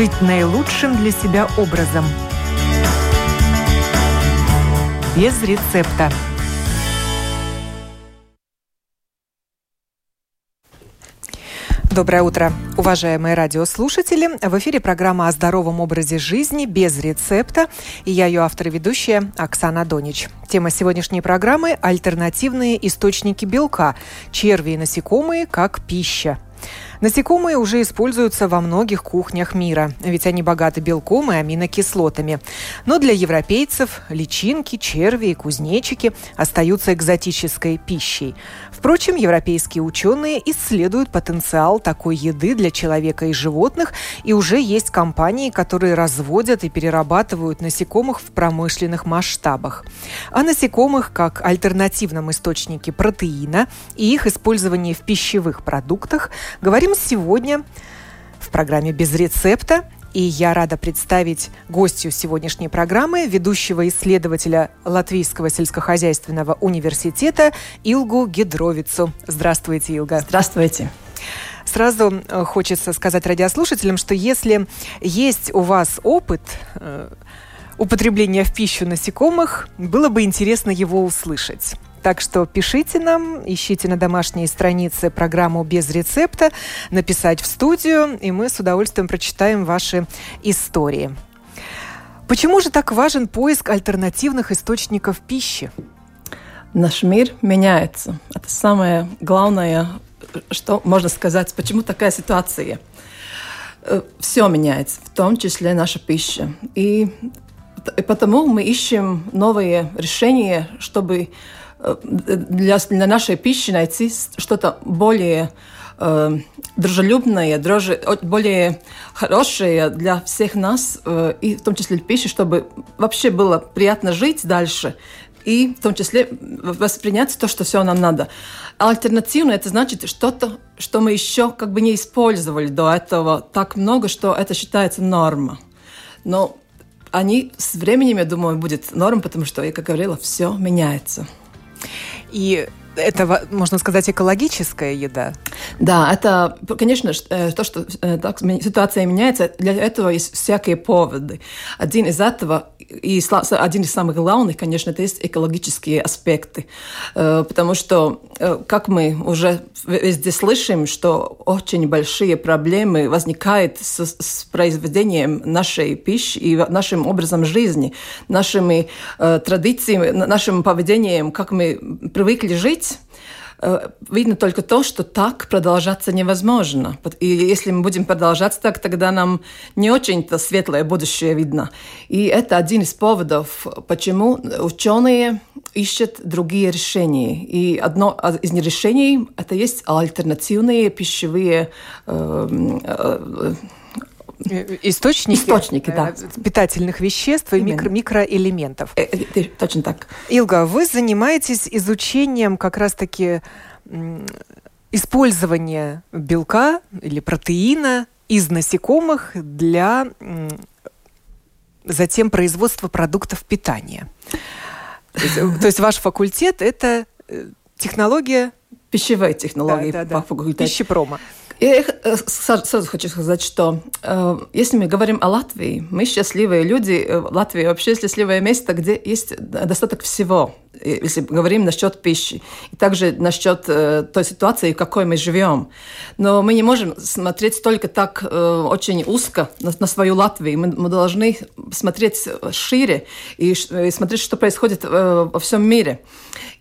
жить наилучшим для себя образом. Без рецепта. Доброе утро, уважаемые радиослушатели. В эфире программа о здоровом образе жизни без рецепта. И я ее автор и ведущая Оксана Донич. Тема сегодняшней программы – альтернативные источники белка, черви и насекомые как пища. Насекомые уже используются во многих кухнях мира, ведь они богаты белком и аминокислотами. Но для европейцев личинки, черви и кузнечики остаются экзотической пищей. Впрочем, европейские ученые исследуют потенциал такой еды для человека и животных, и уже есть компании, которые разводят и перерабатывают насекомых в промышленных масштабах. О насекомых как альтернативном источнике протеина и их использовании в пищевых продуктах говорим Говорим сегодня в программе «Без рецепта» И я рада представить гостью сегодняшней программы, ведущего исследователя Латвийского сельскохозяйственного университета Илгу Гидровицу. Здравствуйте, Илга. Здравствуйте. Сразу э, хочется сказать радиослушателям, что если есть у вас опыт э, употребления в пищу насекомых, было бы интересно его услышать. Так что пишите нам, ищите на домашней странице программу без рецепта, написать в студию, и мы с удовольствием прочитаем ваши истории. Почему же так важен поиск альтернативных источников пищи? Наш мир меняется. Это самое главное, что можно сказать. Почему такая ситуация? Э, Все меняется, в том числе наша пища. И, и потому мы ищем новые решения, чтобы для, для нашей пищи найти что-то более э, дружелюбное, дроже, более хорошее для всех нас, э, и в том числе пищи, чтобы вообще было приятно жить дальше, и в том числе воспринять то, что все нам надо. Альтернативно это значит что-то, что мы еще как бы не использовали до этого так много, что это считается норма. Но они с временем, я думаю, будет норм, потому что, я как говорила, все меняется. И это, можно сказать, экологическая еда? Да, это, конечно, э, то, что э, так, ситуация меняется, для этого есть всякие поводы. Один из этого, и один из самых главных, конечно, это есть экологические аспекты. Э, потому что, как мы уже везде слышим, что очень большие проблемы возникают с, с произведением нашей пищи и нашим образом жизни, нашими традициями, нашим поведением, как мы привыкли жить, видно только то, что так продолжаться невозможно. И если мы будем продолжать так, тогда нам не очень-то светлое будущее видно. И это один из поводов, почему ученые ищут другие решения. И одно из решений – это есть альтернативные пищевые э, э, Источники, Источники да. питательных веществ и микро микроэлементов. Э, э, точно так. Илга, вы занимаетесь изучением как раз-таки использования белка или протеина из насекомых для затем производства продуктов питания. То есть, то есть ваш факультет – это э, технология Пищевая технология да, да, да. факультете. Пищепрома. Я сразу хочу сказать, что э, если мы говорим о Латвии, мы счастливые люди. Э, Латвия вообще счастливое место, где есть достаток всего, если говорим насчет пищи. И также насчет э, той ситуации, в какой мы живем. Но мы не можем смотреть только так э, очень узко на, на свою Латвию. Мы, мы должны смотреть шире и, и смотреть, что происходит э, во всем мире.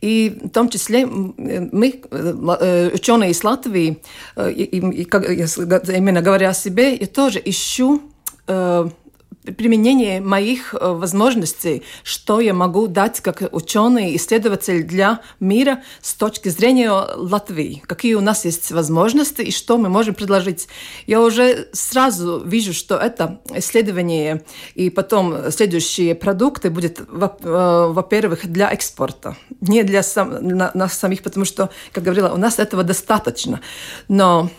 И в том числе мы, э, ученые из Латвии, э, и, и, именно говоря о себе, я тоже ищу э, применение моих э, возможностей, что я могу дать как ученый, исследователь для мира с точки зрения Латвии, какие у нас есть возможности и что мы можем предложить. Я уже сразу вижу, что это исследование и потом следующие продукты будет, э, во-первых, для экспорта, не для сам, нас самих, потому что, как говорила, у нас этого достаточно. Но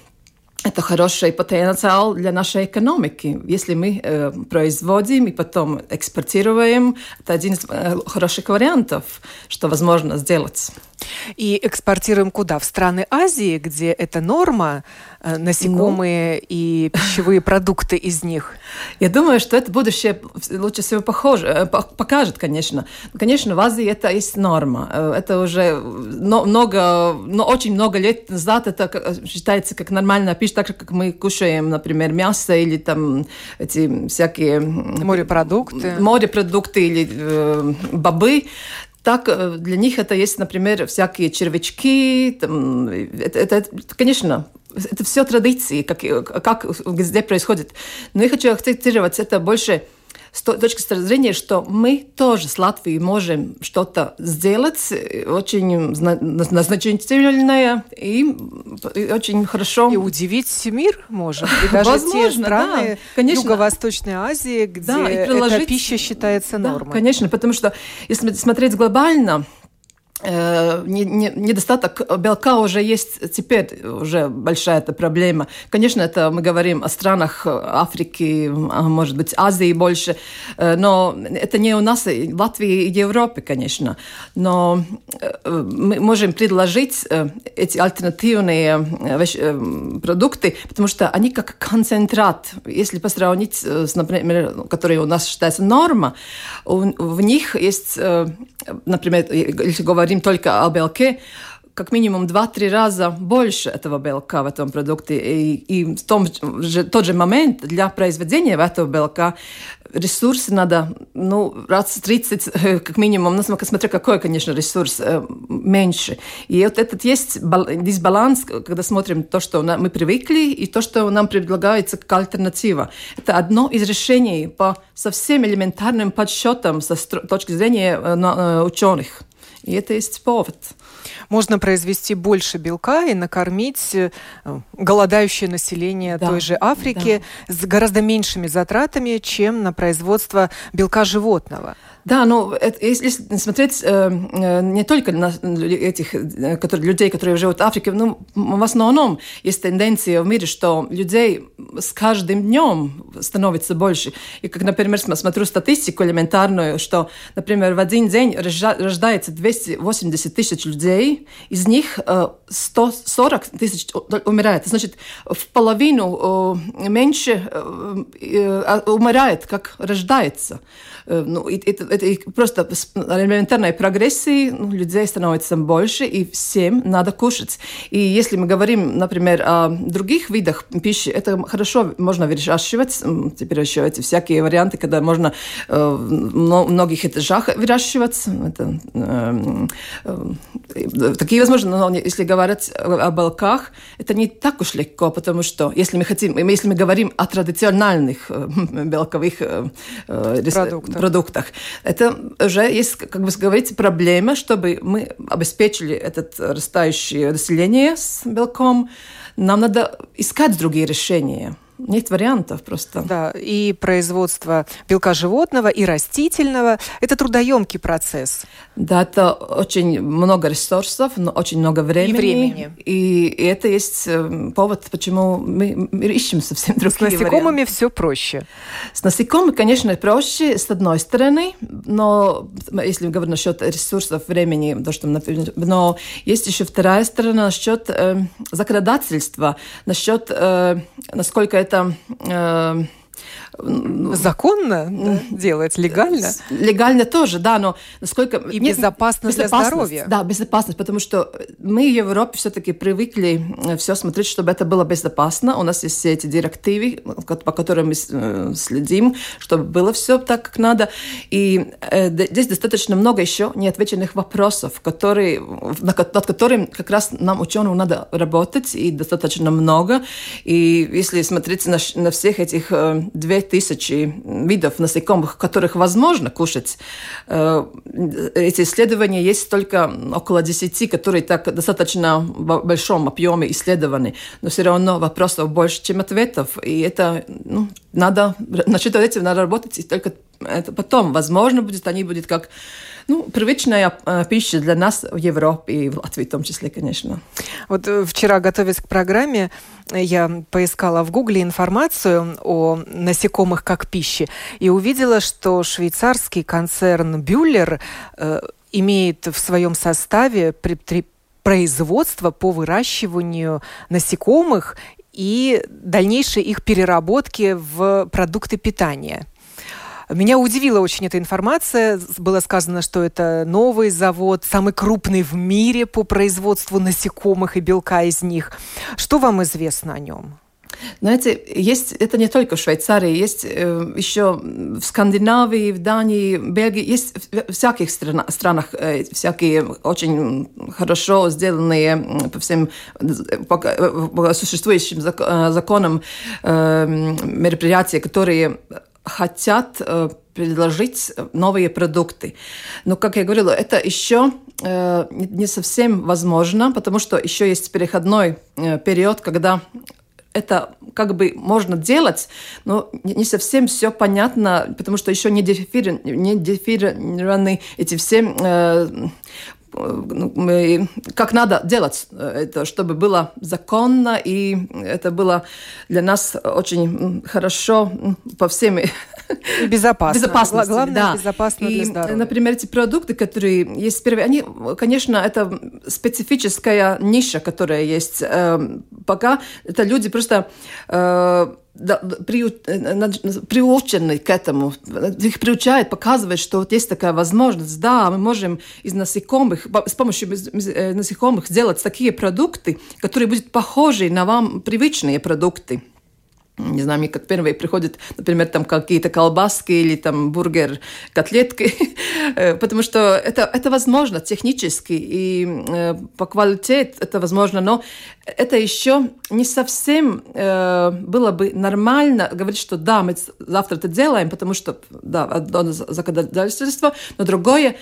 это хороший потенциал для нашей экономики. Если мы э, производим и потом экспортируем, это один из э, хороших вариантов, что возможно сделать. И экспортируем куда? В страны Азии, где это норма, насекомые ну, и пищевые продукты из них? Я думаю, что это будущее лучше всего похоже, э, покажет, конечно. Конечно, в Азии это есть норма. Э, это уже много, но очень много лет назад это считается как нормальная пища, так же, как мы кушаем, например, мясо или там эти всякие... Морепродукты. Морепродукты или э, бобы. Так э, для них это есть, например, всякие червячки. Там, это, это, конечно, это все традиции, как, как где происходит. Но я хочу акцентировать это больше с точки зрения, что мы тоже с Латвией можем что-то сделать очень значительное и, и очень хорошо. И удивить мир можем. И даже Возможно, те страны да, конечно. Юго-Восточной Азии, где да, эта пища считается нормой. Да, конечно, потому что если смотреть глобально, Э, недостаток белка уже есть теперь, уже большая эта проблема. Конечно, это мы говорим о странах Африки, а может быть, Азии больше, э, но это не у нас, в Латвии и Европе, конечно. Но э, мы можем предложить эти альтернативные продукты, потому что они как концентрат. Если посравнить с, например, который у нас считается норма, в них есть, например, если говорить говорим только о белке, как минимум 2-3 раза больше этого белка в этом продукте. И, и в том же, тот же момент для произведения этого белка ресурсы надо, ну, раз 30, э, как минимум, ну, смотря какой, конечно, ресурс, э, меньше. И вот этот есть дисбаланс, когда смотрим то, что мы привыкли, и то, что нам предлагается как альтернатива. Это одно из решений по совсем элементарным подсчетам со точки зрения э, ученых. И это есть повод. Можно произвести больше белка и накормить э, голодающее население да, той же Африки да. с гораздо меньшими затратами, чем на производство белка животного. Да, ну, это, если смотреть э, э, не только на этих э, которые, людей, которые живут в Африке, ну, в основном есть тенденция в мире, что людей с каждым днем становится больше. И как, например, смотрю статистику элементарную, что, например, в один день рождается 280 тысяч людей, из них э, 140 тысяч умирает. Значит, в половину э, меньше э, э, а, умирает, как рождается. Э, ну, это, это просто с элементарной прогрессией ну, людей становится больше, и всем надо кушать. И если мы говорим, например, о других видах пищи, это хорошо можно выращивать. Теперь еще эти всякие варианты, когда можно э, в многих этажах выращивать. Это, э, э, такие возможно, но если говорить о белках, это не так уж легко, потому что если мы хотим, если мы говорим о традиционных э, белковых э, продуктах, продуктах. Это уже есть, как бы говорить, проблема, чтобы мы обеспечили это растающее население с белком. Нам надо искать другие решения. Нет вариантов просто. Да, и производство белка животного и растительного – это трудоемкий процесс. Да, это очень много ресурсов, но очень много времени. И времени. И, и это есть э, повод, почему мы, мы ищем совсем другие С насекомыми варианты. все проще. С насекомыми, конечно, проще, с одной стороны, но если мы говорим насчет ресурсов, времени, то, что, но есть еще вторая сторона насчет э, законодательства, насчет э, насколько это lieta. Uh, eh, законно да, делать, легально? Легально тоже, да, но насколько... И нет, безопасно для здоровья. Да, безопасность, потому что мы в Европе все-таки привыкли э, все смотреть, чтобы это было безопасно. У нас есть все эти директивы, по которым мы э, следим, чтобы было все так, как надо. И э, здесь достаточно много еще неотвеченных вопросов, которые, над которыми как раз нам, ученым, надо работать, и достаточно много. И если смотреть на, на всех этих две тысячи видов насекомых, которых возможно кушать. Э, эти исследования есть только около десяти, которые так достаточно в большом объеме исследованы. Но все равно вопросов больше, чем ответов. И это ну, надо, насчет этим надо работать, и только это потом, возможно, будет, они будут как ну, привычная э, пища для нас в Европе и в Латвии в том числе, конечно. Вот э, вчера, готовясь к программе, я поискала в Гугле информацию о насекомых как пище и увидела, что швейцарский концерн Бюллер э, имеет в своем составе при, при, производство по выращиванию насекомых и дальнейшей их переработки в продукты питания. Меня удивила очень эта информация. Было сказано, что это новый завод, самый крупный в мире по производству насекомых и белка из них. Что вам известно о нем? Знаете, есть это не только в Швейцарии, есть э, еще в Скандинавии, в Дании, Бельгии, есть в всяких страна, странах э, всякие очень хорошо сделанные по всем по, по существующим зак, э, законам э, мероприятия, которые хотят э, предложить новые продукты. Но, как я говорила, это еще э, не совсем возможно, потому что еще есть переходной э, период, когда это как бы можно делать, но не совсем все понятно, потому что еще не, дефири, не дефирированы эти все ну, как надо делать это, чтобы было законно, и это было для нас очень хорошо по всем безопасно. Безопасность. Главное, да. безопасно и, для здоровья. Например, эти продукты, которые есть первые, они, конечно, это специфическая ниша, которая есть. Эм, пока это люди просто э, приучены к этому. Их приучают, показывают, что вот есть такая возможность. Да, мы можем из насекомых, с помощью э, насекомых сделать такие продукты, которые будут похожи на вам привычные продукты не знаю, мне как первые приходят, например, там какие-то колбаски или там бургер, котлетки, потому что это, это возможно технически и э, по квалитете это возможно, но это еще не совсем э, было бы нормально говорить, что да, мы завтра это делаем, потому что, да, одно законодательство, но другое,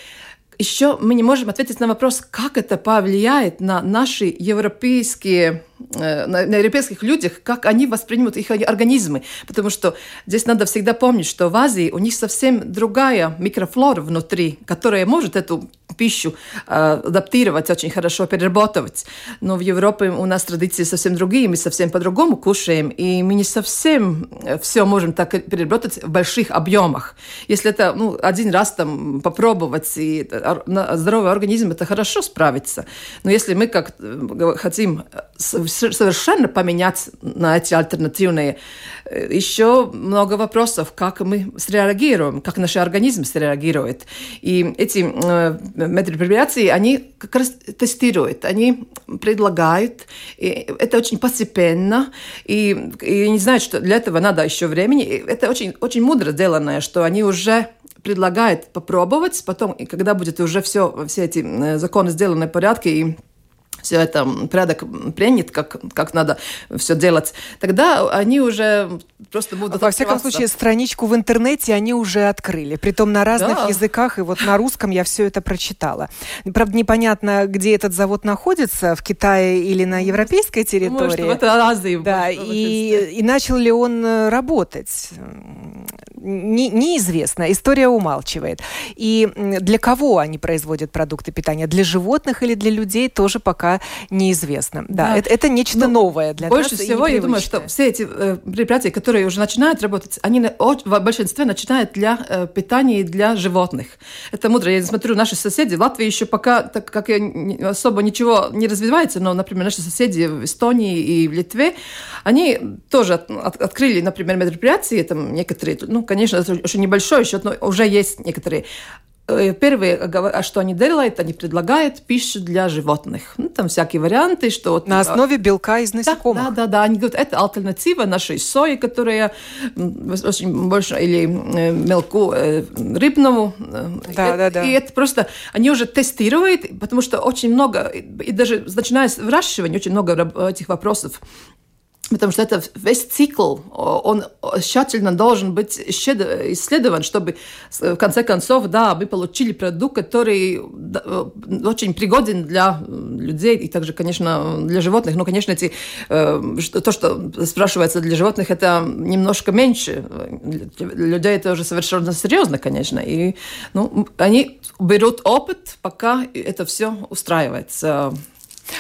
еще мы не можем ответить на вопрос, как это повлияет на наши европейские на, на европейских людях, как они воспринимают их организмы. Потому что здесь надо всегда помнить, что в Азии у них совсем другая микрофлора внутри, которая может эту пищу э, адаптировать, очень хорошо переработать. Но в Европе у нас традиции совсем другие, мы совсем по-другому кушаем, и мы не совсем э, все можем так переработать в больших объемах. Если это ну, один раз там попробовать, и здоровый организм, это хорошо справится. Но если мы как э, хотим совершенно поменять на эти альтернативные. Э, Еще много вопросов, как мы среагируем, как наш организм среагирует. И эти э, мероприятия, они как раз тестируют, они предлагают. И это очень постепенно. И, и не знают, что для этого надо еще времени. И это очень, очень мудро сделанное, что они уже предлагают попробовать, потом, и когда будет уже все, все эти э, законы сделаны в порядке, и все это порядок принят, как, как надо все делать, тогда они уже просто будут Во всяком случае, страничку в интернете они уже открыли, притом на разных да. языках, и вот на русском я все это прочитала. Правда, непонятно, где этот завод находится, в Китае или на европейской территории. Может, в Азии. Да, и, и начал ли он э, работать? Не, неизвестно, история умалчивает. И для кого они производят продукты питания? Для животных или для людей тоже пока неизвестно. Да, да. Это, это нечто ну, новое для больше нас. Больше всего, я думаю, что все эти э, предприятия, которые уже начинают работать, они в большинстве начинают для э, питания и для животных. Это мудро. Я смотрю, наши соседи, в Латвии еще пока, так как особо ничего не развивается, но, например, наши соседи в Эстонии и в Литве, они тоже от, от, открыли, например, мероприятия, там некоторые, ну, конечно, это очень небольшой счет, но уже есть некоторые. Э, первые, а что они делают, они предлагают пищу для животных. Ну, там всякие варианты, что... На основе белка из насекомых. Да, да, да. Они говорят, это альтернатива нашей сои, которая очень больше, или э, мелку э, рыбному. Да, и, да, да. И это просто... Они уже тестируют, потому что очень много, и даже начиная с выращивания, очень много этих вопросов Потому что это весь цикл, он тщательно должен быть исследован, чтобы в конце концов, да, мы получили продукт, который очень пригоден для людей и также, конечно, для животных. Но, конечно, эти, э, то, что спрашивается для животных, это немножко меньше. Для людей это уже совершенно серьезно, конечно. И ну, они берут опыт, пока это все устраивается.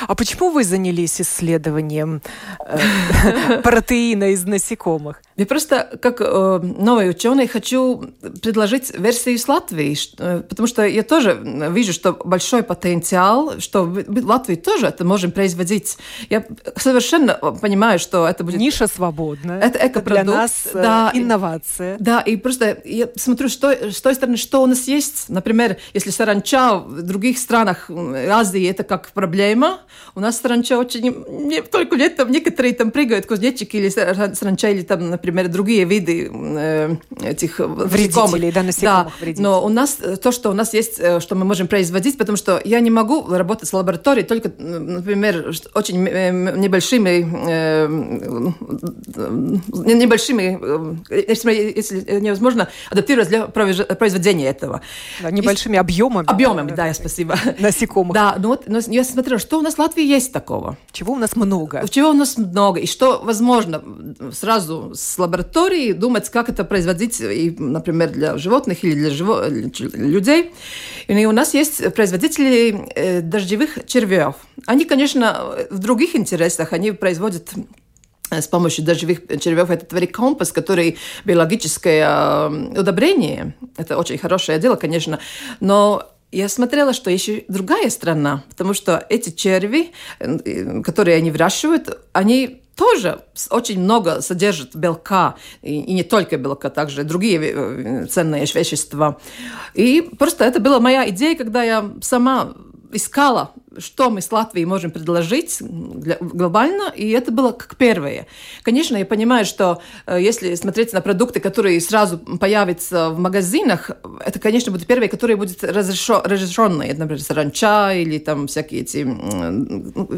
А почему вы занялись исследованием э, протеина из насекомых? Я просто, как э, новый ученый, хочу предложить версию с Латвии, э, потому что я тоже вижу, что большой потенциал, что в Латвии тоже это можем производить. Я совершенно понимаю, что это будет... Ниша свободная. Это экопродукт. Для нас э, да, инновация. Да, и просто я смотрю, что, с той стороны, что у нас есть. Например, если саранча в других странах Азии это как проблема, у нас саранча очень... Не, только летом некоторые там прыгают, кузнечики или саранча, или там, например, другие виды э, этих вредителей, да, насекомых да. вредителей. Но у нас э, то, что у нас есть, э, что мы можем производить, потому что я не могу работать в лаборатории только, например, очень небольшими, небольшими, если невозможно адаптировать для произведения этого. Да, небольшими и, объемами. Объемами, да, да спасибо. Насекомых. Да, ну вот но я смотрела, что у нас в Латвии есть такого. Чего у нас много. Чего у нас много. И что возможно сразу с лаборатории думать, как это производить, и, например, для животных или для живо... людей. И у нас есть производители э, дождевых червяков. Они, конечно, в других интересах, они производят э, с помощью дождевых червяков это верикомпас, который биологическое э, удобрение. Это очень хорошее дело, конечно, но я смотрела, что еще другая страна, потому что эти черви, э, которые они выращивают, они тоже очень много содержат белка, и, и не только белка, также другие э, ценные вещества. И просто это была моя идея, когда я сама искала, что мы с Латвией можем предложить глобально, и это было как первое. Конечно, я понимаю, что э, если смотреть на продукты, которые сразу появятся в магазинах, это, конечно, будут первые, которые будут разрешенные, например, саранча или там всякие эти...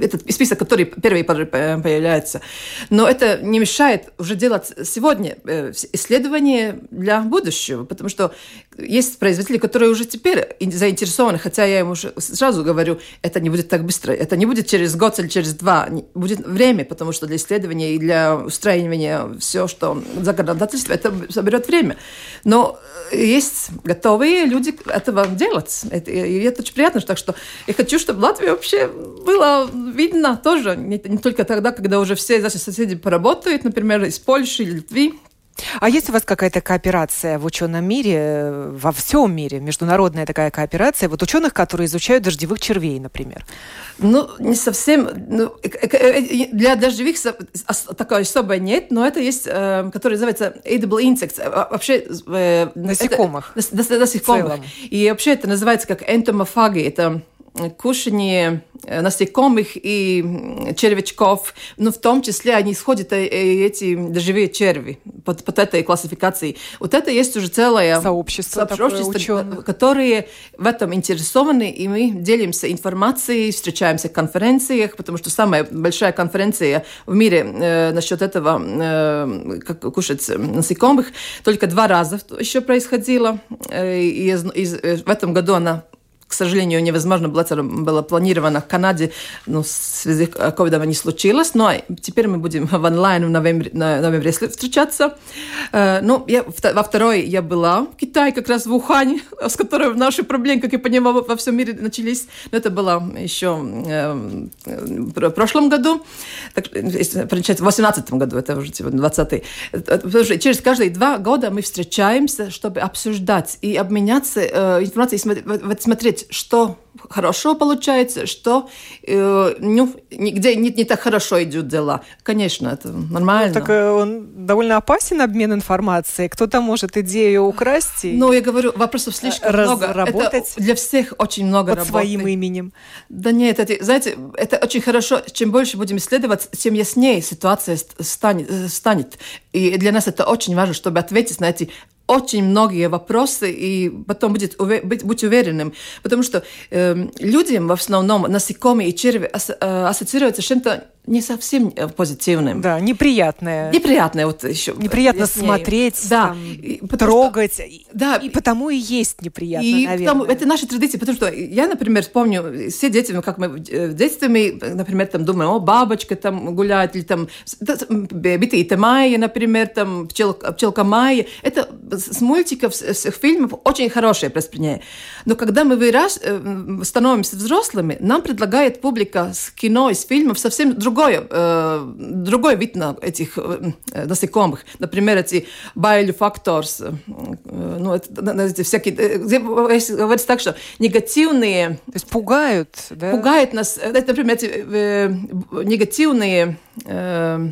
Этот список, который первые появляются. Но это не мешает уже делать сегодня э, исследования для будущего, потому что есть производители, которые уже теперь заинтересованы, хотя я им уже сразу говорю, это не будет так быстро, это не будет через год или через два, будет время, потому что для исследования и для устраивания все, что законодательство, это заберет время. Но э, есть готовые люди этого делать. Это, и это очень приятно. Так что я хочу, чтобы Латвия вообще было видно тоже, не, не только тогда, когда уже все наши соседи поработают, например, из Польши или Литвы, а есть у вас какая-то кооперация в ученом мире, во всем мире, международная такая кооперация, вот ученых, которые изучают дождевых червей, например? Ну, не совсем. Ну, для дождевых такой особой нет, но это есть, э, который называется edible insects. А, вообще... Э, насекомых. Это, насекомых. И вообще это называется как энтомофаги. Это кушание э, насекомых и червячков, но в том числе они исходят э, эти живые черви под, под этой классификацией. Вот это есть уже целое сообщество, сообщество которые в этом интересованы, и мы делимся информацией, встречаемся в конференциях, потому что самая большая конференция в мире э, насчет этого, э, как кушать насекомых, только два раза еще происходила. Э, и, и, и в этом году она к сожалению, невозможно было, было планировано в Канаде, но в связи с ковидом не случилось. Но теперь мы будем в онлайн в ноябре, ноябре встречаться. Э, ну, я, во второй я была в Китае, как раз в Ухане, с которой наши проблемы, как я понимаю, во всем мире начались. Но это было еще э, в прошлом году, так, в 2018 году, это уже 20 -й. Через каждые два года мы встречаемся, чтобы обсуждать и обменяться э, информацией, смотреть, смотреть, что хорошо получается, что э, ну, нигде не, не так хорошо идут дела. Конечно, это нормально. Ну, так э, он довольно опасен, обмен информацией. Кто-то может идею украсть и Ну, я говорю, вопросов слишком много. Это для всех очень много Под работы. своим именем. Да нет, это, знаете, это очень хорошо. Чем больше будем исследовать, тем яснее ситуация станет. Э, станет. И для нас это очень важно, чтобы ответить на эти очень многие вопросы, и потом будет, быть, быть уверенным. Потому что э, людям в основном насекомые и черви э, ассоциируются с чем-то не совсем э, позитивным. Да, неприятное. Неприятное вот еще. Неприятно яснее. смотреть, да, там, и, трогать. Что, да. И потому и есть неприятно, и наверное. Потому, это наши традиции, потому что я, например, помню, все дети, ну, как мы в детстве, мы, например, там думаем, о, бабочка там гуляет, или там битые Майя, например, там пчелка, пчелка Майя. Это с мультиков, с, с фильмов очень хорошее произведение. Но когда мы вырас, э, становимся взрослыми, нам предлагает публика с кино, из фильмов совсем другое другое, э, другой вид на этих э, насекомых. Например, эти байлифакторс, э, ну, это, эти всякие, э, говорится так, что негативные... То есть пугают, да? Пугают нас, это, например, эти э, негативные... Э,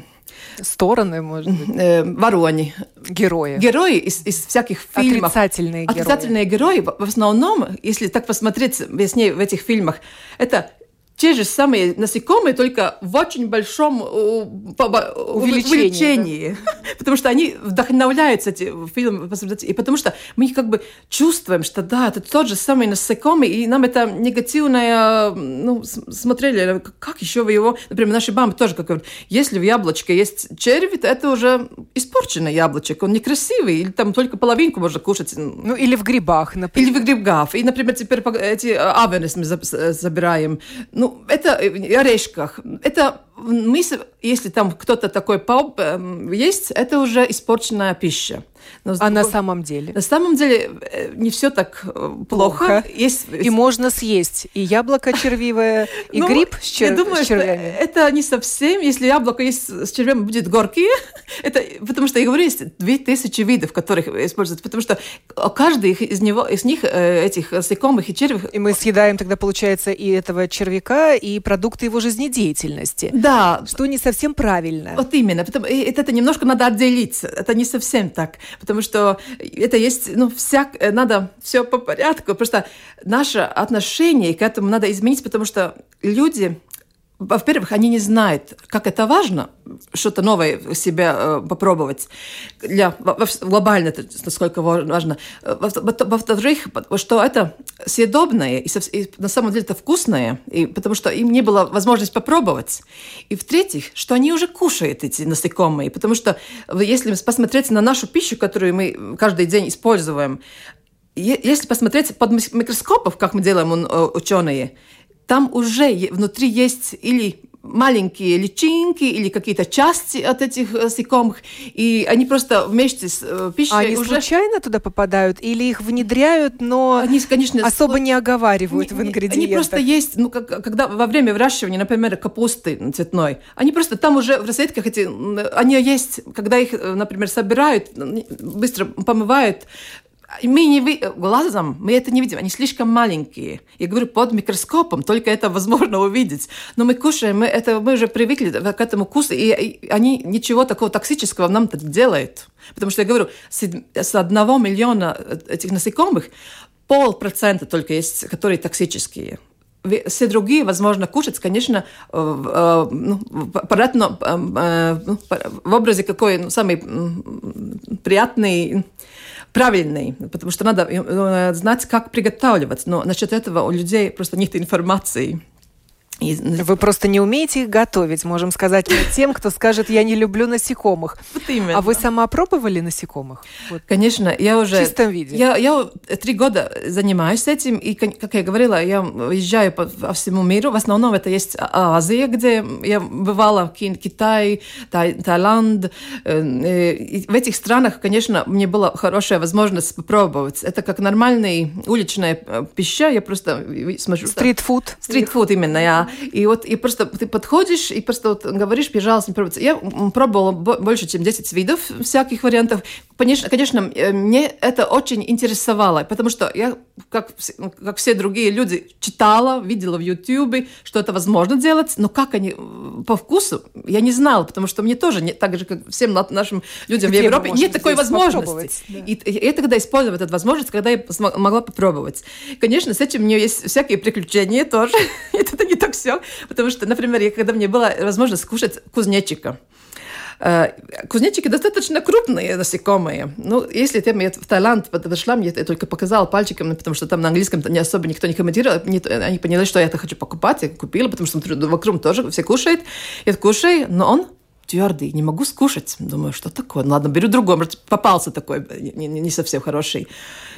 стороны, может быть. Э, ворони. Герои. Герои из, из всяких фильмов. Отрицательные герои. Отрицательные герои. В основном, если так посмотреть весне в этих фильмах, это те же самые насекомые, только в очень большом увеличении. увеличении. Да? Потому что они вдохновляются эти фильмы, и потому что мы как бы чувствуем, что да, это тот же самый насекомый, и нам это негативное, ну, смотрели, как еще вы его, например, наши мамы тоже как говорят, если в яблочке есть черви, то это уже испорченный яблочек, он некрасивый, или там только половинку можно кушать. Ну, или в грибах, например. Или в грибах. И, например, теперь эти авенес мы забираем. Ну, это э, орешках. Это мы, если там кто-то такой пауп эм, есть, это уже испорченная пища. Но, а на самом деле? На самом деле э, не все так э, плохо. плохо. Есть... И можно съесть и яблоко червивое, и ну, гриб с, чер... я думаю, с червями. это не совсем. Если яблоко есть с червями, будет горькие. это, потому что, я говорю, есть две тысячи видов, которых используют. Потому что каждый из, него, из них, этих насекомых и червей... И мы съедаем тогда, получается, и этого червяка, и продукты его жизнедеятельности. Да, да. Что не совсем правильно. Вот именно. Потому, это, это немножко надо отделиться. Это не совсем так. Потому что это есть, ну, всяк, э, надо все по порядку. Просто наше отношение к этому надо изменить, потому что люди во-первых, они не знают, как это важно, что-то новое себя э, попробовать. Для, глобально насколько важно. Во-вторых, что это съедобное, и, и на самом деле это вкусное, и, потому что им не было возможности попробовать. И в-третьих, что они уже кушают эти насекомые, потому что если посмотреть на нашу пищу, которую мы каждый день используем, если посмотреть под микроскопом, как мы делаем э, ученые, там уже внутри есть или маленькие личинки или какие-то части от этих насекомых, и они просто вместе с э, пищей а они уже... случайно туда попадают или их внедряют, но они, конечно, особо не оговаривают они, в ингредиентах? Они просто есть, ну, как, когда во время выращивания, например, капусты цветной, они просто там уже в розетках эти, они есть, когда их, э, например, собирают, быстро помывают, мы не вы... глазом мы это не видим, они слишком маленькие. Я говорю, под микроскопом только это возможно увидеть. Но мы кушаем, мы, это, мы уже привыкли к этому вкусу, и, и они ничего такого токсического нам не делают. Потому что я говорю, с, одного миллиона этих насекомых полпроцента только есть, которые токсические все другие возможно кушать, конечно, в, ну, понятно, ну, в образе какой ну, самый приятный правильный, потому что надо э, знать, как приготавливать. Но насчет этого у людей просто нет информации. И... Вы просто не умеете их готовить, можем сказать тем, кто скажет, я не люблю насекомых. Вот именно. А вы сама пробовали насекомых? Вот. Конечно, я уже... В чистом виде? Я, я три года занимаюсь этим, и, как я говорила, я езжаю по, по всему миру. В основном это есть Азия, где я бывала, Китай, Тай, Таиланд. Э, и в этих странах, конечно, мне была хорошая возможность попробовать. Это как нормальная уличная э, пища, я просто смотрю... Стритфуд? Стритфуд именно, я и вот и просто ты подходишь и просто вот говоришь, пожалуйста, пробуйте. Я пробовала больше, чем 10 видов всяких вариантов. Конечно, конечно, э, мне это очень интересовало, потому что я, как, как все другие люди, читала, видела в YouTube, что это возможно делать, но как они э, по вкусу, я не знала, потому что мне тоже, не, так же, как всем нашим людям Где в Европе, нет такой возможности. Да. И, и я тогда использовала эту возможность, когда я могла попробовать. Конечно, с этим у меня есть всякие приключения тоже. это не так все. Потому что, например, я, когда мне была возможность скушать кузнечика, кузнечики достаточно крупные насекомые. Ну, если ты я в Таиланд подошла, мне это только показала пальчиком, потому что там на английском не особо никто не комментировал. Они поняли, что я это хочу покупать. Я купила, потому что вокруг тоже все кушают. Я кушаю, но он твердый, не могу скушать. Думаю, что такое? Ну, ладно, беру другой. Может, попался такой, не, не совсем хороший.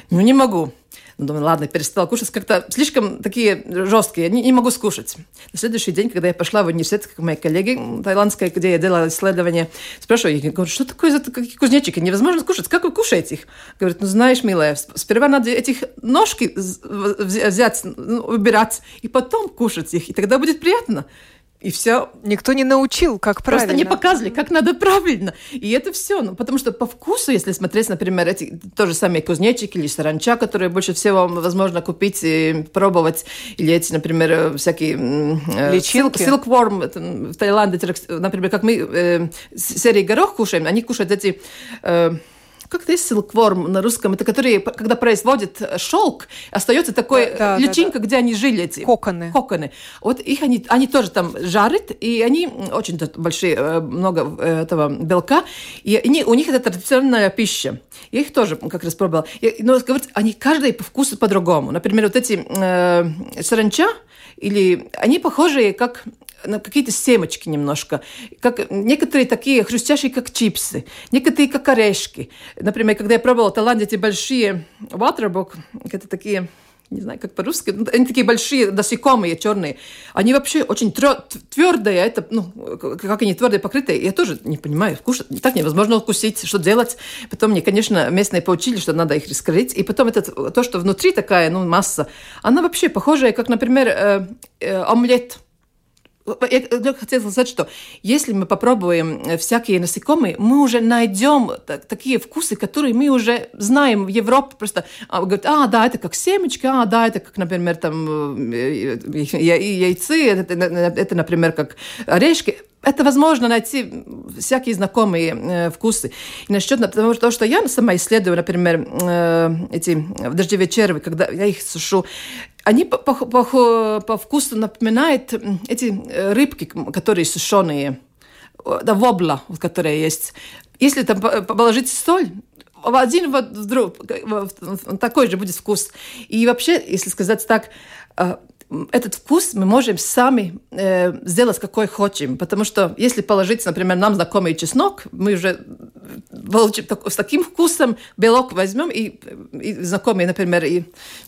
Ну, не могу. Ну, думаю, ладно, перестала кушать. Как-то слишком такие жесткие, не, не могу скушать. На следующий день, когда я пошла в университет к моей коллеге таиландской, где я делала исследование, спрашиваю, я говорю, что такое за такие кузнечики? Невозможно скушать. Как вы кушаете их? Говорит, ну, знаешь, милая, сперва надо этих ножки взять, ну, убирать, и потом кушать их, и тогда будет приятно. И все. Никто не научил, как правильно. Просто не показывали, как надо правильно. И это все. Ну, потому что по вкусу, если смотреть, например, эти то же самые кузнечики или саранча, которые больше всего возможно купить и пробовать, или эти, например, всякие... Э, Личинки. Silkworm это, в Таиланде, например, как мы э, серии горох кушаем, они кушают эти... Э, как это силкворм на русском? Это которые, когда производят шелк, остается такой да, да, личинка, да, да. где они жили эти коконы. Коконы. Вот их они, они тоже там жарят, и они очень большие, э, много э, этого белка, и они, у них это традиционная пища. Я их тоже как раз пробовала. Но говорят, они каждый по вкусу по-другому. Например, вот эти э, саранча, или они похожие как на какие-то семечки немножко. Как, некоторые такие хрустящие, как чипсы, некоторые как орешки. Например, когда я пробовала в Таиланде эти большие waterbook, это такие не знаю, как по-русски, ну, они такие большие, насекомые, черные. Они вообще очень твердые, это, ну, как они твердые, покрытые, я тоже не понимаю, кушать, так невозможно укусить, что делать. Потом мне, конечно, местные поучили, что надо их раскрыть. И потом это, то, что внутри такая, ну, масса, она вообще похожая, как, например, э, э, омлет – я хотела сказать, что если мы попробуем э, всякие насекомые, мы уже найдем такие вкусы, которые мы уже знаем в Европе. Просто а, говорят, а, да, это как семечки, а, да, это как, например, там э, яйцы, это, это например, как орешки это возможно найти всякие знакомые э, вкусы. И насчет того, что я сама исследую, например, э, эти дождевые черви, когда я их сушу, они по, по, по, по вкусу напоминают эти э, рыбки, которые сушеные, да, вобла, которая есть. Если там положить соль, один в друг, такой же будет вкус. И вообще, если сказать так, э, этот вкус мы можем сами э, сделать какой хотим, потому что если положить, например, нам знакомый чеснок, мы уже получим так, с таким вкусом белок возьмем и, и знакомый, например, и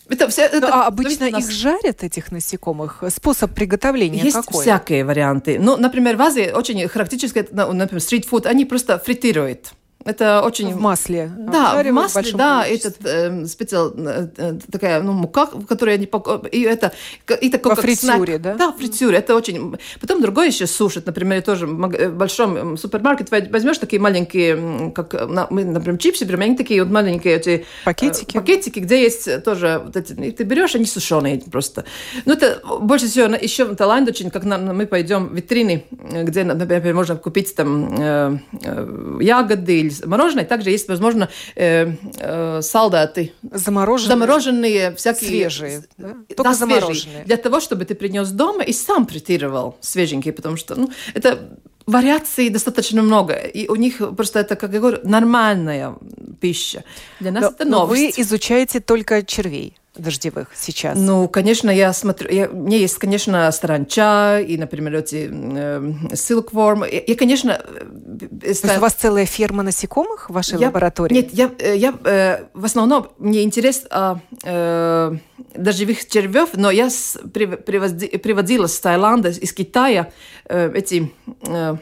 это все. Это, ну, а обычно нас... их жарят этих насекомых. Способ приготовления есть какой? всякие варианты. Ну, например, в Азии очень характеристическое, например, стритфуд, они просто фритируют. Это очень... В масле. Да, в масле, в да, этот э, специал, э, такая, ну, мука, которую они... И это... И такой, Во фритюре, да? Да, фритюре. Это очень... Потом другое еще сушат. Например, тоже в большом супермаркете возьмешь такие маленькие, как мы, например, чипсы, прям они такие вот маленькие эти... Э, пакетики? Пакетики, где есть тоже вот эти... И ты берешь, они сушеные просто. Ну, это больше всего еще в Таиланде очень, как нам, мы пойдем в витрины, где, например, можно купить там э, э, ягоды или мороженое. Также есть, возможно, э, э, солдаты. Замороженные? Замороженные всякие. Свежие. Да? Только да, замороженные. Для того, чтобы ты принес дома и сам фритировал свеженькие, потому что ну, это вариаций достаточно много. И у них просто это, как я говорю, нормальная пища. Для нас но, это новость. Но вы изучаете только червей дождевых сейчас? Ну, конечно, я смотрю, я, у меня есть, конечно, саранча и, например, эти э, silkworm. И, и конечно... Э, То есть у вас целая ферма насекомых в вашей я, лаборатории? Нет, я, э, я э, в основном, мне интерес э, э, дождевых червев, но я с, приводи, приводила с Таиланда, из Китая э, эти... Э,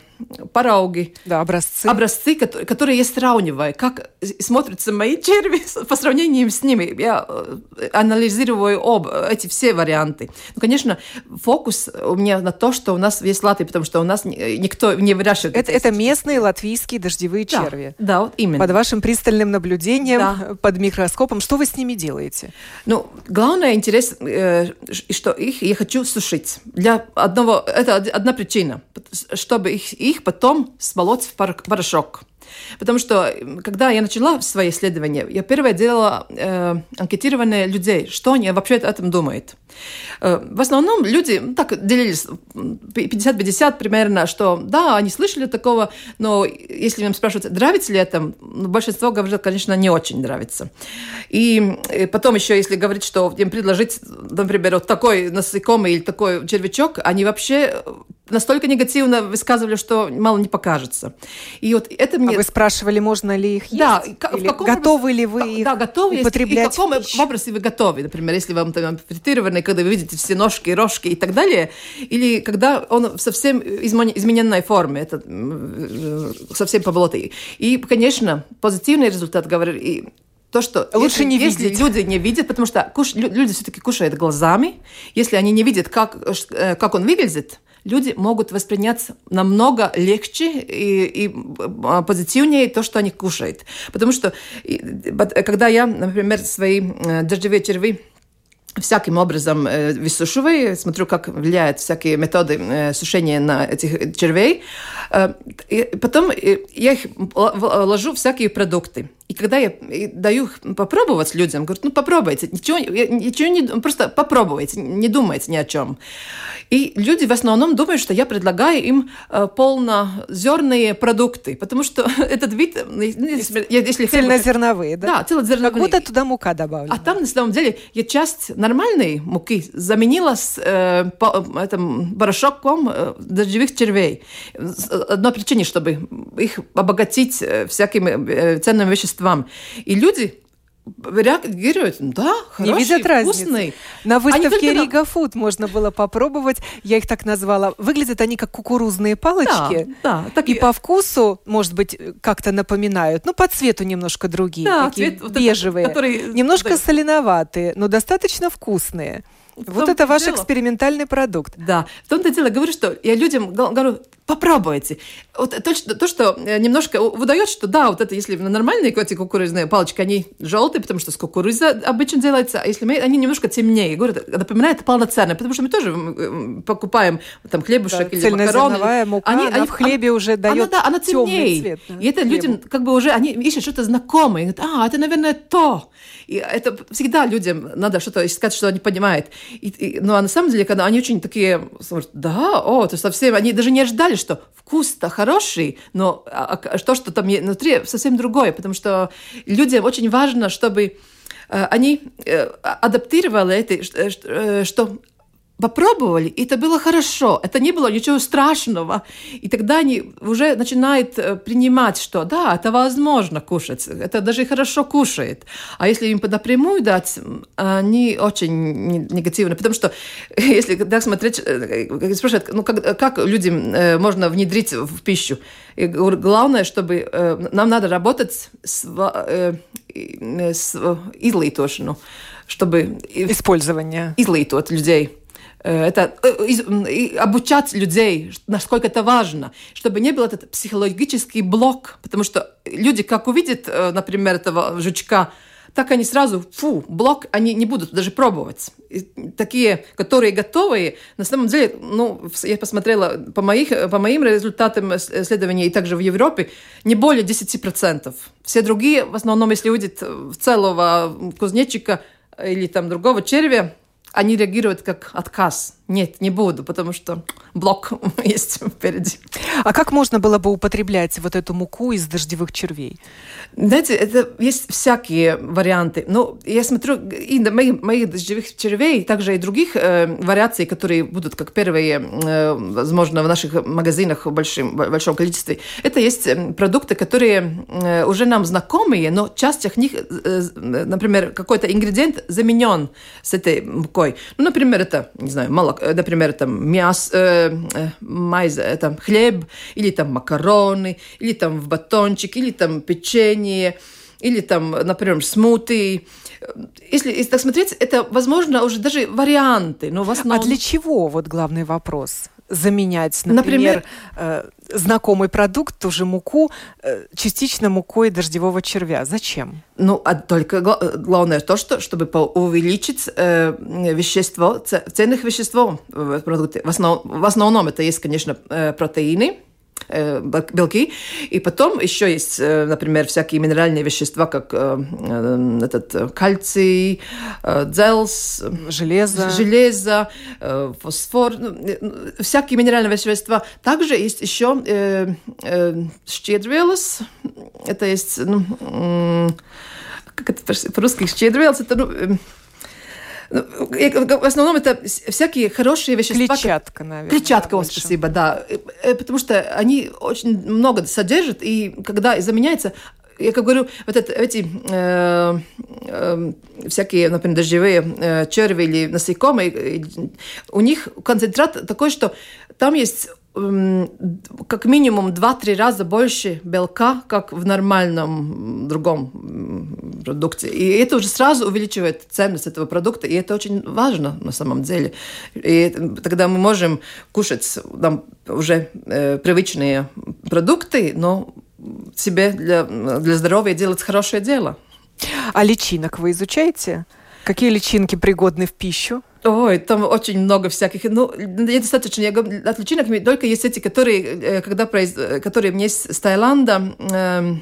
парауги. Да, образцы. Образцы, которые, я сравниваю, как смотрятся мои черви по сравнению с ними. Я э, анализирую об эти все варианты. Ну, конечно, фокус у меня на то, что у нас есть Латвия, потому что у нас никто не выращивает. Это, это местные латвийские дождевые да, черви. Да, вот именно. Под вашим пристальным наблюдением, да. под микроскопом. Что вы с ними делаете? Ну, главное интерес, э, что их я хочу сушить. Для одного, это одна причина, чтобы их их потом смолоть в порошок. Потому что, когда я начала свои исследования, я первое делала э, анкетирование людей, что они вообще о этом думают. В основном люди так делились 50-50 примерно, что да, они слышали такого, но если им спрашивают, нравится ли это, ну, большинство говорят, конечно, не очень нравится. И потом еще, если говорить, что им предложить, например, вот такой насекомый или такой червячок, они вообще настолько негативно высказывали, что мало не покажется. И вот это мне... А вы спрашивали, можно ли их есть? Да. Или в каком готовы ли вы их да, готовы употреблять и в каком образе вы готовы? Например, если вам там фритированный, когда вы видите все ножки, рожки и так далее, или когда он в совсем измененной форме, это э, совсем поболотый. И, конечно, позитивный результат, говорю, и то, что лучше если, не если видеть. люди не видят, потому что куш, люди все-таки кушают глазами, если они не видят, как, э, как он выглядит, люди могут воспринять намного легче и, и а, позитивнее то, что они кушают. Потому что когда я, например, свои э, дождевые черви всяким образом э, высушиваю, смотрю, как влияют всякие методы э, сушения на этих червей. Э, и потом э, я их ложу всякие продукты. И когда я даю попробовать людям, говорю, ну попробуйте, ничего, ничего не, просто попробуйте, не думайте ни о чем. И люди в основном думают, что я предлагаю им э, полнозерные продукты, потому что этот вид, ну, если, если цельнозерновые, да? Да, цельнозерновые. Как будто туда мука добавлена. А там на самом деле я часть нормальной муки заменила с э, по, этим порошоком э, дождевых червей. Одна причина, чтобы их обогатить э, всякими э, ценными веществами веществам. И люди реагируют, да, хороший, не видят вкусный. разницы. На выставке Рига Фуд можно было попробовать, я их так назвала. Выглядят они как кукурузные палочки. Да, да. Так и по вкусу, может быть, как-то напоминают. Ну, по цвету немножко другие, да, такие цвет, бежевые. Вот это, который... Немножко да. соленоватые, но достаточно вкусные. Вот это ваш дело. экспериментальный продукт. Да. В том-то дело, говорю, что я людям говорю, попробуйте. Вот то, что, то, что э, немножко выдает, что да, вот это если нормальные эти кукурузные палочки, они желтые, потому что с кукурузы обычно делается, а если мы, они немножко темнее. Говорю, напоминает полноценные, потому что мы тоже покупаем там хлебушек да, или макароны. мука, они, она они, в хлебе она, уже дает она, да, она темнее. Цвет, да, и это хлебу. людям как бы уже, они ищут что-то знакомое. Говорят, а, это, наверное, то. И это всегда людям надо что-то искать, что они понимают. И, и, ну, а на самом деле, когда они очень такие, да, о, то совсем, они даже не ожидали, что вкус-то хороший, но а, а, то, что там внутри, совсем другое, потому что людям очень важно, чтобы э, они э, адаптировали это, э, что попробовали, и это было хорошо, это не было ничего страшного. И тогда они уже начинают э, принимать, что да, это возможно кушать, это даже хорошо кушает. А если им напрямую дать, они очень негативны, потому что если так смотреть, э, спрашивают, ну как, как людям э, можно внедрить в пищу, и главное, чтобы нам надо работать с, с излитошну, чтобы использование. излитот людей. Э, это э, обучать людей, насколько это важно, чтобы не был этот психологический блок, потому что люди, как увидят, э, например, этого жучка, так они сразу, фу, блок, они не будут даже пробовать. И такие, которые готовые, на самом деле, ну, я посмотрела по, моих, по моим результатам исследований, и также в Европе, не более 10%. Все другие, в основном, если увидят целого кузнечика или там другого червя, они реагируют как отказ. Нет, не буду, потому что блок есть впереди. А как можно было бы употреблять вот эту муку из дождевых червей? Знаете, это есть всякие варианты. Но я смотрю и на моих, моих дождевых червей, также и других э, вариаций, которые будут как первые, э, возможно, в наших магазинах в большом, большом количестве. Это есть э, продукты, которые э, уже нам знакомые, но часть их них, э, например, какой-то ингредиент заменен с этой мукой. Ну, например, это, не знаю, молоко, например, там мясо, э, э, майза, там хлеб, или там макароны, или там в батончик, или там печенье, или там, например, смуты. Если, если так смотреть, это, возможно, уже даже варианты, но в основном... А для чего, вот главный вопрос? Заменять, например, например э, знакомый продукт, ту же муку, э, частично мукой дождевого червя. Зачем? Ну, а только главное то, что, чтобы увеличить э, вещество, ценных веществ в продукте. В, основ, в основном это есть, конечно, э, протеины, белки. И потом еще есть, например, всякие минеральные вещества, как этот кальций, дзелс, железо, железо фосфор, ну, всякие минеральные вещества. Также есть еще э, э, щедрвелос, это есть, ну, как это по-русски, щедрвелос, это, ну, ну в основном это всякие хорошие вещества. Клетчатка, наверное. Клетчатка, да, спасибо, да. Э, э, потому что они очень много содержат, и когда заменяется, я как говорю, вот это, эти э, э, всякие, например, дождевые э, черви или насекомые, у них концентрат такой, что там есть как минимум 2-3 раза больше белка, как в нормальном другом продукте. И это уже сразу увеличивает ценность этого продукта, и это очень важно на самом деле. И тогда мы можем кушать там, уже э, привычные продукты, но себе для, для здоровья делать хорошее дело. А личинок вы изучаете? Какие личинки пригодны в пищу? Ой, там очень много всяких. Ну, недостаточно. Я от личинок только есть эти, которые, э, когда произ... которые мне с Таиланда, э,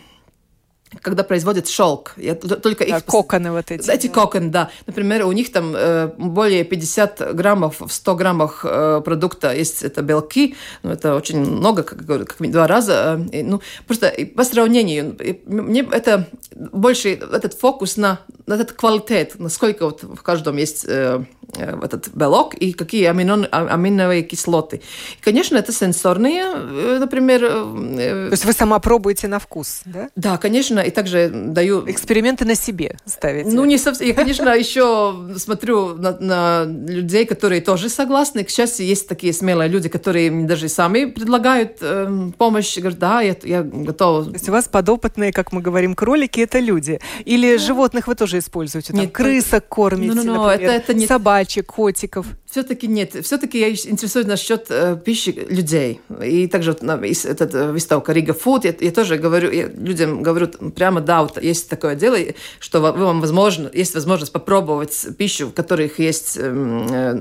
когда производят шелк. Я только их... коконы вот эти. Эти коконы, да. Например, у них там э, более 50 граммов в 100 граммах э, продукта есть это белки. Ну, это очень много, как как два раза. Э, ну, просто по сравнению, мне это больше этот фокус на, на этот квалитет, насколько вот в каждом есть э, э этот белок и какие амино, а, аминовые кислоты. И, конечно, это сенсорные, э, например... Э, То есть вы сама пробуете на вкус, да? Да, конечно конечно, и также даю... Эксперименты на себе ставите? Ну, не совсем. Я, конечно, еще смотрю на, на людей, которые тоже согласны. К счастью, есть такие смелые люди, которые мне даже сами предлагают э, помощь. Говорят, да, я, я готова. То есть у вас подопытные, как мы говорим, кролики – это люди? Или да. животных вы тоже используете? Там, Нет, крысок кормите, ну, ну, ну, например, это, это не... собачек, котиков? Все-таки нет. Все-таки я интересуюсь насчет э, пищи людей. И также вот, на, этот, э, выставка Рига Food, я, я тоже говорю, я людям говорю прямо, да, вот есть такое дело, что вам возможно, есть возможность попробовать пищу, в которых есть эм, э,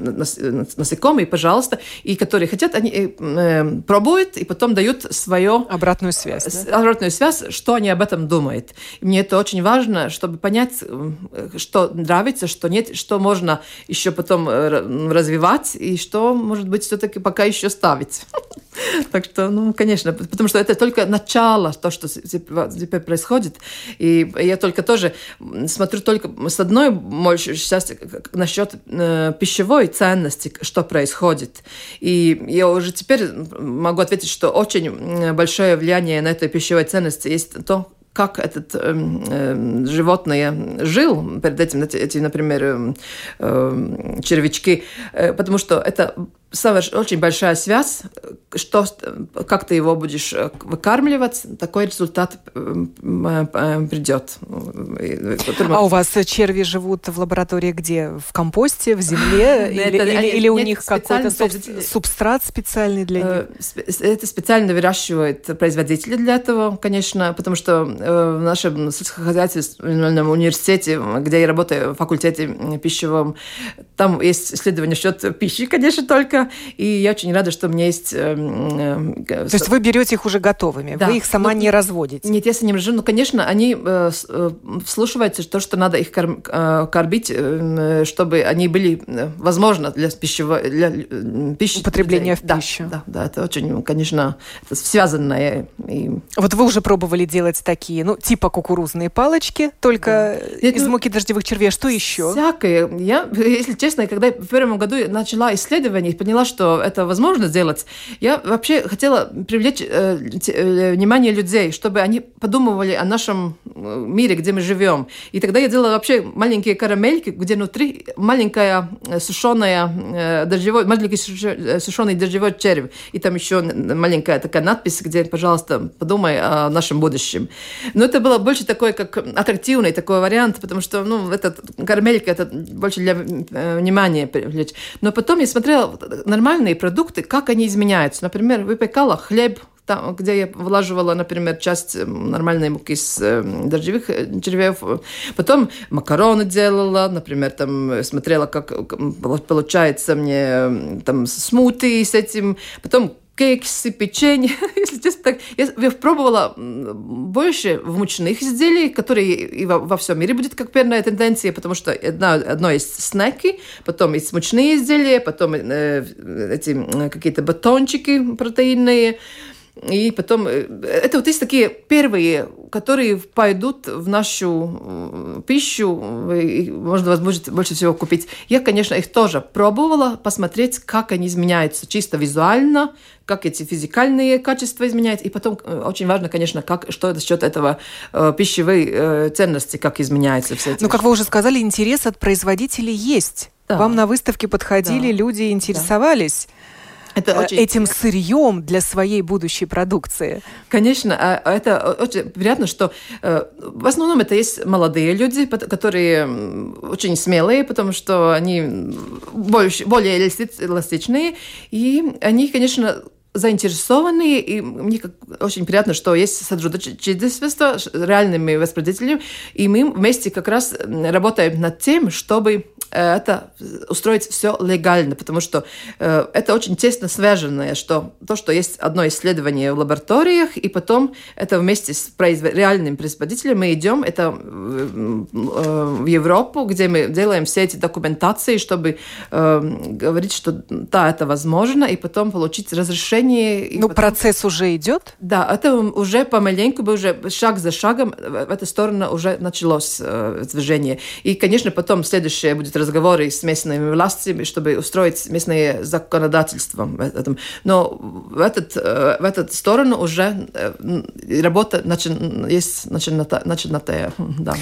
насекомые, пожалуйста, и которые хотят, они э, э, пробуют и потом дают свою... Обратную связь. Да? Обратную связь, что они об этом думают. И мне это очень важно, чтобы понять, что нравится, что нет, что можно еще потом развивать и что, может быть, все-таки пока еще ставить. Так что, ну, конечно, потому что это только начало, то, что теперь происходит. И я только тоже смотрю только с одной больше сейчас насчет э, пищевой ценности, что происходит. И я уже теперь могу ответить, что очень большое влияние на этой пищевой ценности есть то, как этот э, э, животное жил перед этим, эти, например, э, э, червячки, э, потому что это очень большая связь, что, как ты его будешь э, выкармливать, такой результат э, э, придет. А у вас черви живут в лаборатории где? В компосте, в земле? Или у них какой-то субстрат специальный для них? Это специально выращивают производители для этого, конечно, потому что в нашем сельскохозяйственном университете, где я работаю, в факультете пищевом, там есть исследование счет пищи, конечно, только, ребенка, и я очень рада, что у меня есть... Э, э, То есть вы берете их уже готовыми, да. вы их сама ну, не разводите? Нет, если не рожу, ну, конечно, они э, э, вслушиваются то, что надо их корм, э, кормить, э, чтобы они были, э, возможно, для пищевого... Для пищи. Употребления в пищу. Да, да, это очень, конечно, это связанное. И... Вот вы уже пробовали делать такие, ну, типа кукурузные палочки, только да. из ну, муки дождевых червей. Что еще? Всякое. Я, если честно, когда в первом году начала исследование, поняла, что это возможно сделать, я вообще хотела привлечь э, э, внимание людей, чтобы они подумывали о нашем э, мире, где мы живем. И тогда я делала вообще маленькие карамельки, где внутри маленькая э, сушеная э, дождевой, маленький сушеный дождевой червь. И там еще маленькая такая надпись, где, пожалуйста, подумай о нашем будущем. Но это было больше такой, как аттрактивный такой вариант, потому что, ну, этот карамелька, это больше для внимания привлечь. Но потом я смотрела, нормальные продукты, как они изменяются. Например, выпекала хлеб, там, где я влаживала, например, часть нормальной муки с дождевых червев. Потом макароны делала, например, там смотрела, как получается мне там смути с этим. Потом кексы, печенье. Если честно, так, я, я пробовала больше в мучных изделиях, которые и во, во всем мире будет как первая тенденция, потому что одно, одно есть снеки, потом есть мучные изделия, потом э, эти какие-то батончики протеинные. И потом, э, это вот есть такие первые, которые пойдут в нашу э, пищу, и можно вас будет больше всего купить. Я, конечно, их тоже пробовала, посмотреть, как они изменяются чисто визуально, как эти физикальные качества изменяются, и потом э, очень важно, конечно, как, что за счет этого э, пищевой э, ценности, как изменяется все это. Ну, как вы уже сказали, интерес от производителей есть. Да. Вам на выставке подходили, да. люди интересовались. Да это э, очень... этим сырьем для своей будущей продукции. Конечно, а, а это очень приятно, что э, в основном это есть молодые люди, которые очень смелые, потому что они больше, более эластичные, и они, конечно, заинтересованные, и мне очень приятно, что есть сотрудничество с реальными воспроизводителями, и мы вместе как раз работаем над тем, чтобы это устроить все легально, потому что э, это очень тесно связанное, что то, что есть одно исследование в лабораториях, и потом это вместе с производ... реальным производителем мы идем это э, в Европу, где мы делаем все эти документации, чтобы говорить, что да, это возможно, и потом получить разрешение. Ну, потом... процесс уже идет? Да, это уже помаленьку, уже шаг за шагом в эту сторону уже началось движение. И, конечно, потом следующее будет разговоры с местными властями, чтобы устроить местное законодательство в этом. Но в, этот, э, в эту сторону уже э, работа начин, есть начата, начатая. Да.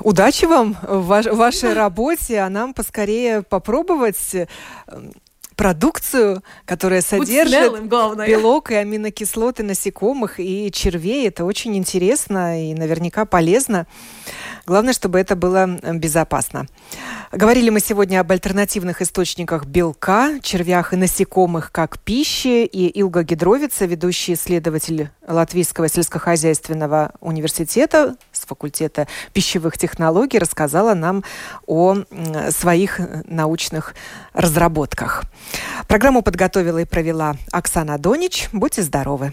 Удачи вам в вашей работе, а нам поскорее попробовать э, продукцию, которая содержит смелым, белок и аминокислоты насекомых и червей. Это очень интересно и наверняка полезно. Главное, чтобы это было безопасно. Говорили мы сегодня об альтернативных источниках белка, червях и насекомых как пищи. И Илга Гидровица, ведущий исследователь Латвийского сельскохозяйственного университета с факультета пищевых технологий, рассказала нам о своих научных разработках. Программу подготовила и провела Оксана Донич. Будьте здоровы!